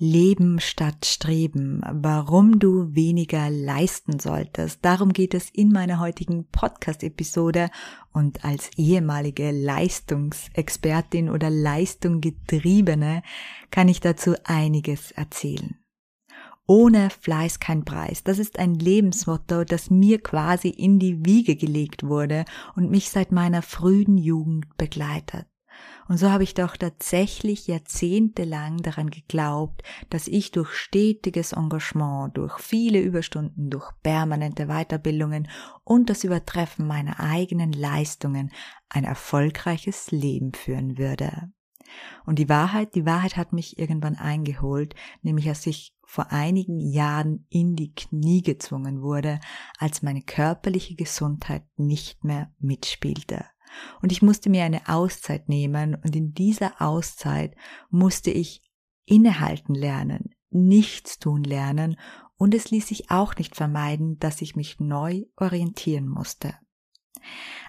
Leben statt Streben, warum du weniger leisten solltest. Darum geht es in meiner heutigen Podcast-Episode und als ehemalige Leistungsexpertin oder Leistunggetriebene kann ich dazu einiges erzählen. Ohne Fleiß kein Preis. Das ist ein Lebensmotto, das mir quasi in die Wiege gelegt wurde und mich seit meiner frühen Jugend begleitet. Und so habe ich doch tatsächlich jahrzehntelang daran geglaubt, dass ich durch stetiges Engagement, durch viele Überstunden, durch permanente Weiterbildungen und das Übertreffen meiner eigenen Leistungen ein erfolgreiches Leben führen würde. Und die Wahrheit, die Wahrheit hat mich irgendwann eingeholt, nämlich als ich vor einigen Jahren in die Knie gezwungen wurde, als meine körperliche Gesundheit nicht mehr mitspielte. Und ich musste mir eine Auszeit nehmen und in dieser Auszeit musste ich innehalten lernen, nichts tun lernen und es ließ sich auch nicht vermeiden, dass ich mich neu orientieren musste.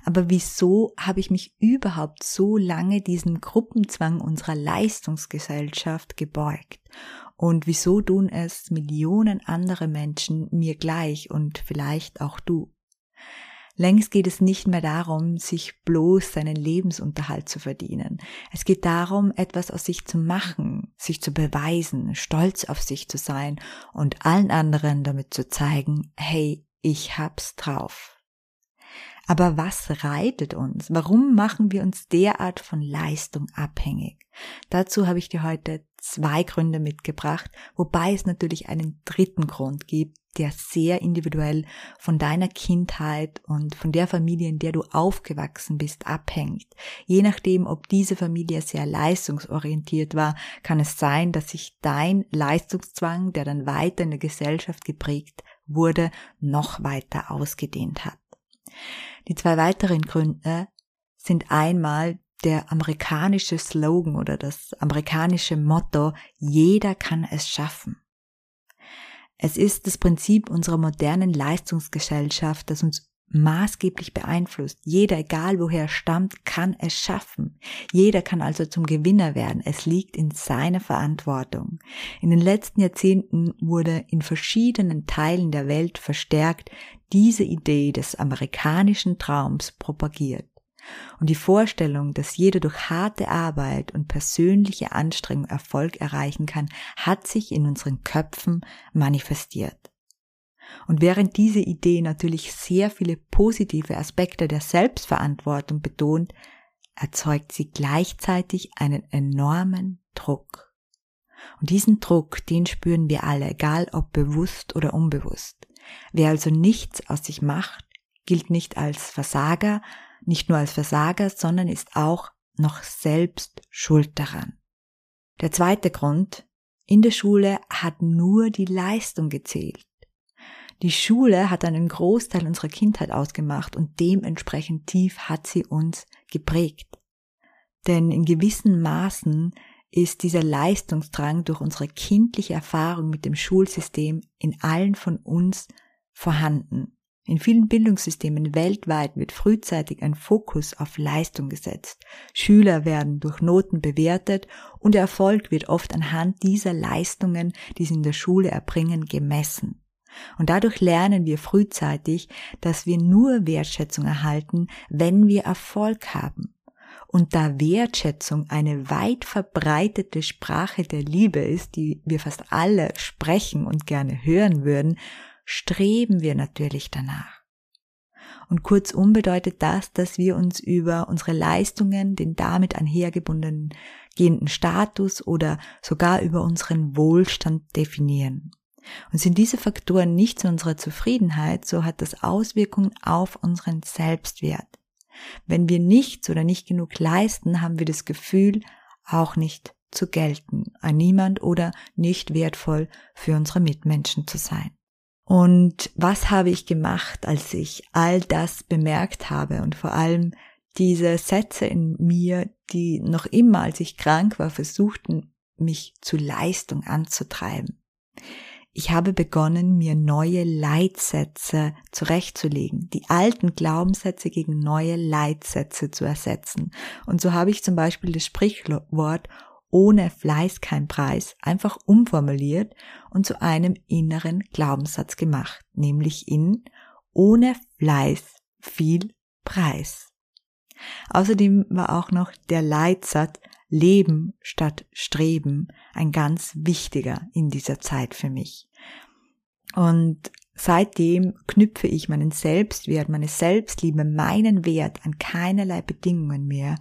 Aber wieso habe ich mich überhaupt so lange diesem Gruppenzwang unserer Leistungsgesellschaft gebeugt? Und wieso tun es Millionen andere Menschen mir gleich und vielleicht auch du? Längst geht es nicht mehr darum, sich bloß seinen Lebensunterhalt zu verdienen. Es geht darum, etwas aus sich zu machen, sich zu beweisen, stolz auf sich zu sein und allen anderen damit zu zeigen, hey, ich hab's drauf. Aber was reitet uns? Warum machen wir uns derart von Leistung abhängig? Dazu habe ich dir heute zwei Gründe mitgebracht, wobei es natürlich einen dritten Grund gibt, der sehr individuell von deiner Kindheit und von der Familie, in der du aufgewachsen bist, abhängt. Je nachdem, ob diese Familie sehr leistungsorientiert war, kann es sein, dass sich dein Leistungszwang, der dann weiter in der Gesellschaft geprägt wurde, noch weiter ausgedehnt hat. Die zwei weiteren Gründe sind einmal der amerikanische Slogan oder das amerikanische Motto, jeder kann es schaffen. Es ist das Prinzip unserer modernen Leistungsgesellschaft, das uns maßgeblich beeinflusst. Jeder, egal woher stammt, kann es schaffen. Jeder kann also zum Gewinner werden. Es liegt in seiner Verantwortung. In den letzten Jahrzehnten wurde in verschiedenen Teilen der Welt verstärkt diese Idee des amerikanischen Traums propagiert. Und die Vorstellung, dass jeder durch harte Arbeit und persönliche Anstrengung Erfolg erreichen kann, hat sich in unseren Köpfen manifestiert. Und während diese Idee natürlich sehr viele positive Aspekte der Selbstverantwortung betont, erzeugt sie gleichzeitig einen enormen Druck. Und diesen Druck, den spüren wir alle, egal ob bewusst oder unbewusst. Wer also nichts aus sich macht, gilt nicht als Versager, nicht nur als Versager, sondern ist auch noch selbst schuld daran. Der zweite Grund, in der Schule hat nur die Leistung gezählt. Die Schule hat einen Großteil unserer Kindheit ausgemacht und dementsprechend tief hat sie uns geprägt. Denn in gewissen Maßen ist dieser Leistungsdrang durch unsere kindliche Erfahrung mit dem Schulsystem in allen von uns vorhanden. In vielen Bildungssystemen weltweit wird frühzeitig ein Fokus auf Leistung gesetzt. Schüler werden durch Noten bewertet und der Erfolg wird oft anhand dieser Leistungen, die sie in der Schule erbringen, gemessen. Und dadurch lernen wir frühzeitig, dass wir nur Wertschätzung erhalten, wenn wir Erfolg haben. Und da Wertschätzung eine weit verbreitete Sprache der Liebe ist, die wir fast alle sprechen und gerne hören würden, streben wir natürlich danach. Und kurzum bedeutet das, dass wir uns über unsere Leistungen, den damit einhergebundenen gehenden Status oder sogar über unseren Wohlstand definieren. Und sind diese Faktoren nicht zu unserer Zufriedenheit, so hat das Auswirkungen auf unseren Selbstwert. Wenn wir nichts oder nicht genug leisten, haben wir das Gefühl, auch nicht zu gelten, ein Niemand oder nicht wertvoll für unsere Mitmenschen zu sein. Und was habe ich gemacht, als ich all das bemerkt habe und vor allem diese Sätze in mir, die noch immer, als ich krank war, versuchten, mich zu Leistung anzutreiben. Ich habe begonnen, mir neue Leitsätze zurechtzulegen, die alten Glaubenssätze gegen neue Leitsätze zu ersetzen. Und so habe ich zum Beispiel das Sprichwort ohne Fleiß kein Preis einfach umformuliert und zu einem inneren Glaubenssatz gemacht, nämlich in ohne Fleiß viel Preis. Außerdem war auch noch der Leitsatz Leben statt Streben ein ganz wichtiger in dieser Zeit für mich. Und seitdem knüpfe ich meinen Selbstwert, meine Selbstliebe, meinen Wert an keinerlei Bedingungen mehr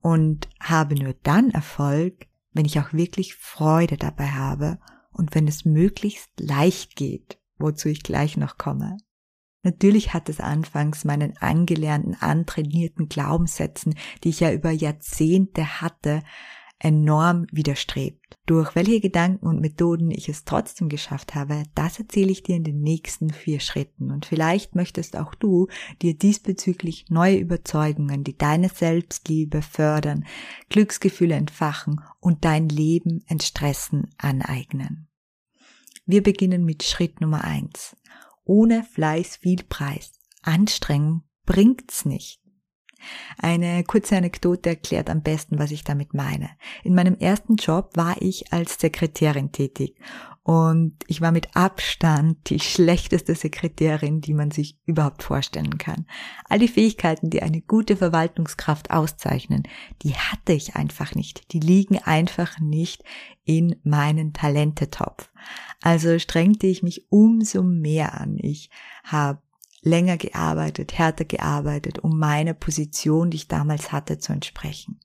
und habe nur dann Erfolg, wenn ich auch wirklich Freude dabei habe und wenn es möglichst leicht geht, wozu ich gleich noch komme. Natürlich hat es anfangs meinen angelernten, antrainierten Glaubenssätzen, die ich ja über Jahrzehnte hatte, enorm widerstrebt. Durch welche Gedanken und Methoden ich es trotzdem geschafft habe, das erzähle ich dir in den nächsten vier Schritten. Und vielleicht möchtest auch du dir diesbezüglich neue Überzeugungen, die deine Selbstliebe fördern, Glücksgefühle entfachen und dein Leben entstressen, aneignen. Wir beginnen mit Schritt Nummer eins. Ohne Fleiß viel Preis. Anstrengung bringt's nicht. Eine kurze Anekdote erklärt am besten, was ich damit meine. In meinem ersten Job war ich als Sekretärin tätig und ich war mit Abstand die schlechteste Sekretärin, die man sich überhaupt vorstellen kann. All die Fähigkeiten, die eine gute Verwaltungskraft auszeichnen, die hatte ich einfach nicht. Die liegen einfach nicht in meinen Talentetopf. Also strengte ich mich umso mehr an. Ich habe länger gearbeitet, härter gearbeitet, um meiner Position, die ich damals hatte, zu entsprechen.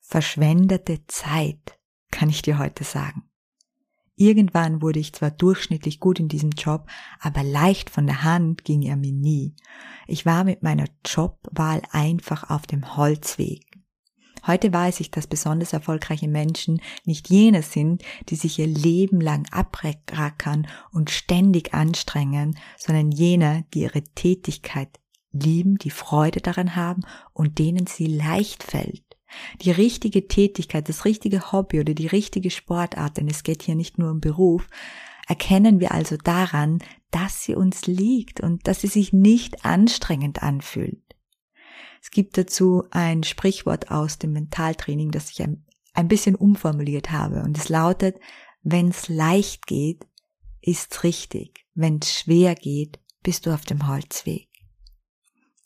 Verschwendete Zeit, kann ich dir heute sagen. Irgendwann wurde ich zwar durchschnittlich gut in diesem Job, aber leicht von der Hand ging er mir nie. Ich war mit meiner Jobwahl einfach auf dem Holzweg. Heute weiß ich, dass besonders erfolgreiche Menschen nicht jene sind, die sich ihr Leben lang abrackern und ständig anstrengen, sondern jene, die ihre Tätigkeit lieben, die Freude daran haben und denen sie leicht fällt. Die richtige Tätigkeit, das richtige Hobby oder die richtige Sportart, denn es geht hier nicht nur um Beruf, erkennen wir also daran, dass sie uns liegt und dass sie sich nicht anstrengend anfühlt. Es gibt dazu ein Sprichwort aus dem Mentaltraining, das ich ein, ein bisschen umformuliert habe und es lautet, wenn es leicht geht, ist's richtig. Wenn es schwer geht, bist du auf dem Holzweg.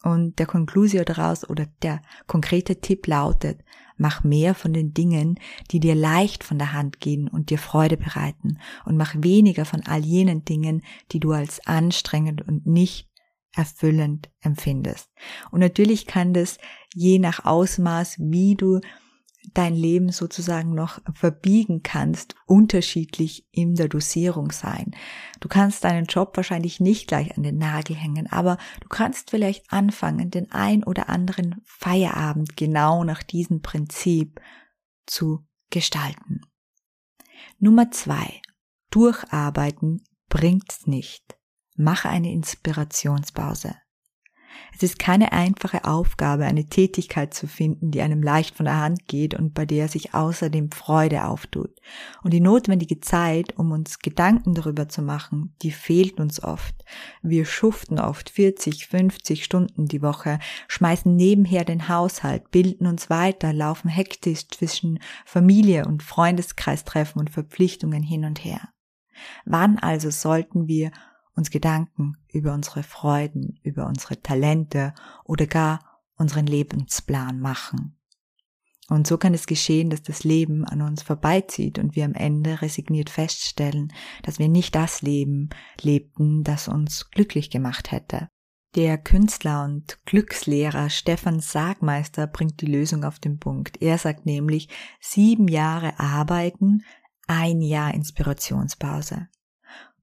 Und der Konklusio daraus oder der konkrete Tipp lautet, mach mehr von den Dingen, die dir leicht von der Hand gehen und dir Freude bereiten und mach weniger von all jenen Dingen, die du als anstrengend und nicht erfüllend empfindest. Und natürlich kann das je nach Ausmaß, wie du dein Leben sozusagen noch verbiegen kannst, unterschiedlich in der Dosierung sein. Du kannst deinen Job wahrscheinlich nicht gleich an den Nagel hängen, aber du kannst vielleicht anfangen, den ein oder anderen Feierabend genau nach diesem Prinzip zu gestalten. Nummer zwei. Durcharbeiten bringt's nicht. Mache eine Inspirationspause. Es ist keine einfache Aufgabe, eine Tätigkeit zu finden, die einem leicht von der Hand geht und bei der sich außerdem Freude auftut. Und die notwendige Zeit, um uns Gedanken darüber zu machen, die fehlt uns oft. Wir schuften oft 40, 50 Stunden die Woche, schmeißen nebenher den Haushalt, bilden uns weiter, laufen hektisch zwischen Familie und Freundeskreistreffen und Verpflichtungen hin und her. Wann also sollten wir uns Gedanken über unsere Freuden, über unsere Talente oder gar unseren Lebensplan machen. Und so kann es geschehen, dass das Leben an uns vorbeizieht und wir am Ende resigniert feststellen, dass wir nicht das Leben lebten, das uns glücklich gemacht hätte. Der Künstler und Glückslehrer Stefan Sagmeister bringt die Lösung auf den Punkt. Er sagt nämlich, sieben Jahre arbeiten, ein Jahr Inspirationspause.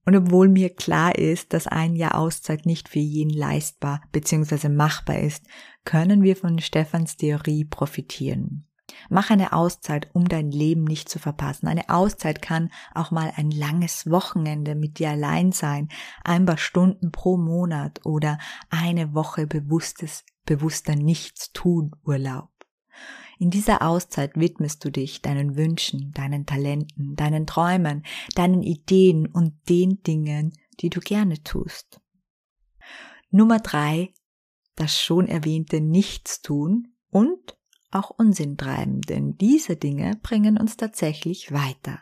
Und obwohl mir klar ist, dass ein Jahr Auszeit nicht für jeden leistbar bzw. machbar ist, können wir von Stefans Theorie profitieren. Mach eine Auszeit, um dein Leben nicht zu verpassen. Eine Auszeit kann auch mal ein langes Wochenende mit dir allein sein, ein paar Stunden pro Monat oder eine Woche bewusstes, bewusster Nichtstun Urlaub. In dieser Auszeit widmest du dich deinen Wünschen, deinen Talenten, deinen Träumen, deinen Ideen und den Dingen, die du gerne tust. Nummer drei, das schon erwähnte Nichtstun und auch Unsinn treiben, denn diese Dinge bringen uns tatsächlich weiter.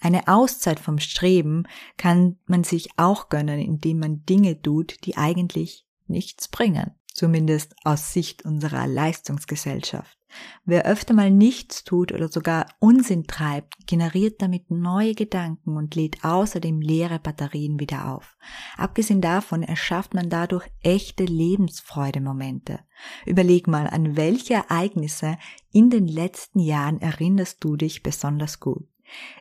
Eine Auszeit vom Streben kann man sich auch gönnen, indem man Dinge tut, die eigentlich nichts bringen, zumindest aus Sicht unserer Leistungsgesellschaft. Wer öfter mal nichts tut oder sogar Unsinn treibt, generiert damit neue Gedanken und lädt außerdem leere Batterien wieder auf. Abgesehen davon erschafft man dadurch echte Lebensfreudemomente. Überleg mal, an welche Ereignisse in den letzten Jahren erinnerst du dich besonders gut?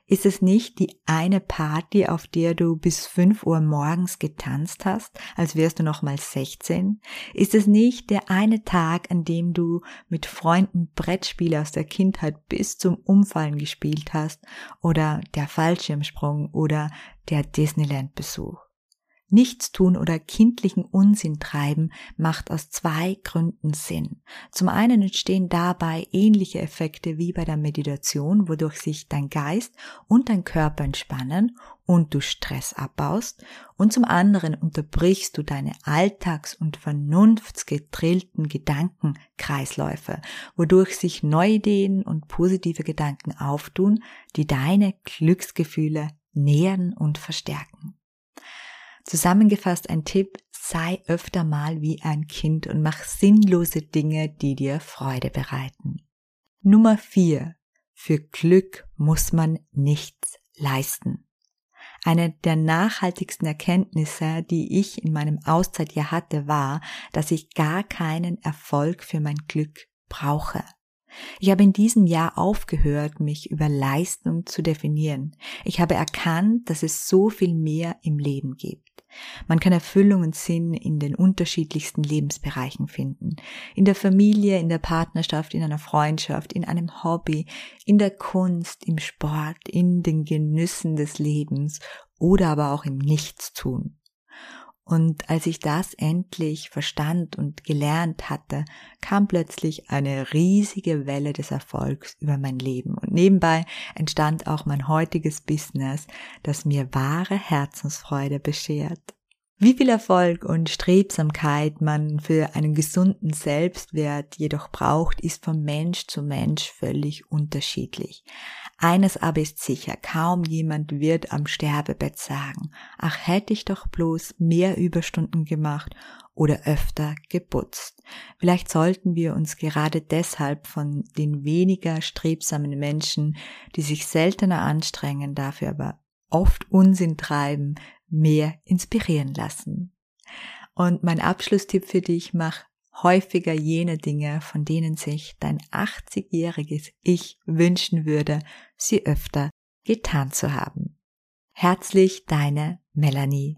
Ist es nicht die eine Party, auf der du bis 5 Uhr morgens getanzt hast, als wärst du noch mal 16? Ist es nicht der eine Tag, an dem du mit Freunden Brettspiele aus der Kindheit bis zum Umfallen gespielt hast? Oder der Fallschirmsprung oder der Disneyland-Besuch? Nichtstun oder kindlichen Unsinn treiben macht aus zwei Gründen Sinn. Zum einen entstehen dabei ähnliche Effekte wie bei der Meditation, wodurch sich dein Geist und dein Körper entspannen und du Stress abbaust. Und zum anderen unterbrichst du deine alltags- und vernunftsgetrillten Gedankenkreisläufe, wodurch sich neue Ideen und positive Gedanken auftun, die deine Glücksgefühle nähren und verstärken. Zusammengefasst ein Tipp, sei öfter mal wie ein Kind und mach sinnlose Dinge, die dir Freude bereiten. Nummer vier: Für Glück muss man nichts leisten. Eine der nachhaltigsten Erkenntnisse, die ich in meinem Auszeitjahr hatte, war, dass ich gar keinen Erfolg für mein Glück brauche. Ich habe in diesem Jahr aufgehört, mich über Leistung zu definieren. Ich habe erkannt, dass es so viel mehr im Leben gibt. Man kann Erfüllung und Sinn in den unterschiedlichsten Lebensbereichen finden. In der Familie, in der Partnerschaft, in einer Freundschaft, in einem Hobby, in der Kunst, im Sport, in den Genüssen des Lebens oder aber auch im Nichtstun. Und als ich das endlich verstand und gelernt hatte, kam plötzlich eine riesige Welle des Erfolgs über mein Leben. Und nebenbei entstand auch mein heutiges Business, das mir wahre Herzensfreude beschert. Wie viel Erfolg und Strebsamkeit man für einen gesunden Selbstwert jedoch braucht, ist von Mensch zu Mensch völlig unterschiedlich. Eines aber ist sicher, kaum jemand wird am Sterbebett sagen, ach hätte ich doch bloß mehr Überstunden gemacht oder öfter geputzt. Vielleicht sollten wir uns gerade deshalb von den weniger strebsamen Menschen, die sich seltener anstrengen, dafür aber oft Unsinn treiben, mehr inspirieren lassen. Und mein Abschlusstipp für dich, mach häufiger jene Dinge, von denen sich dein 80-jähriges Ich wünschen würde, sie öfter getan zu haben. Herzlich deine Melanie.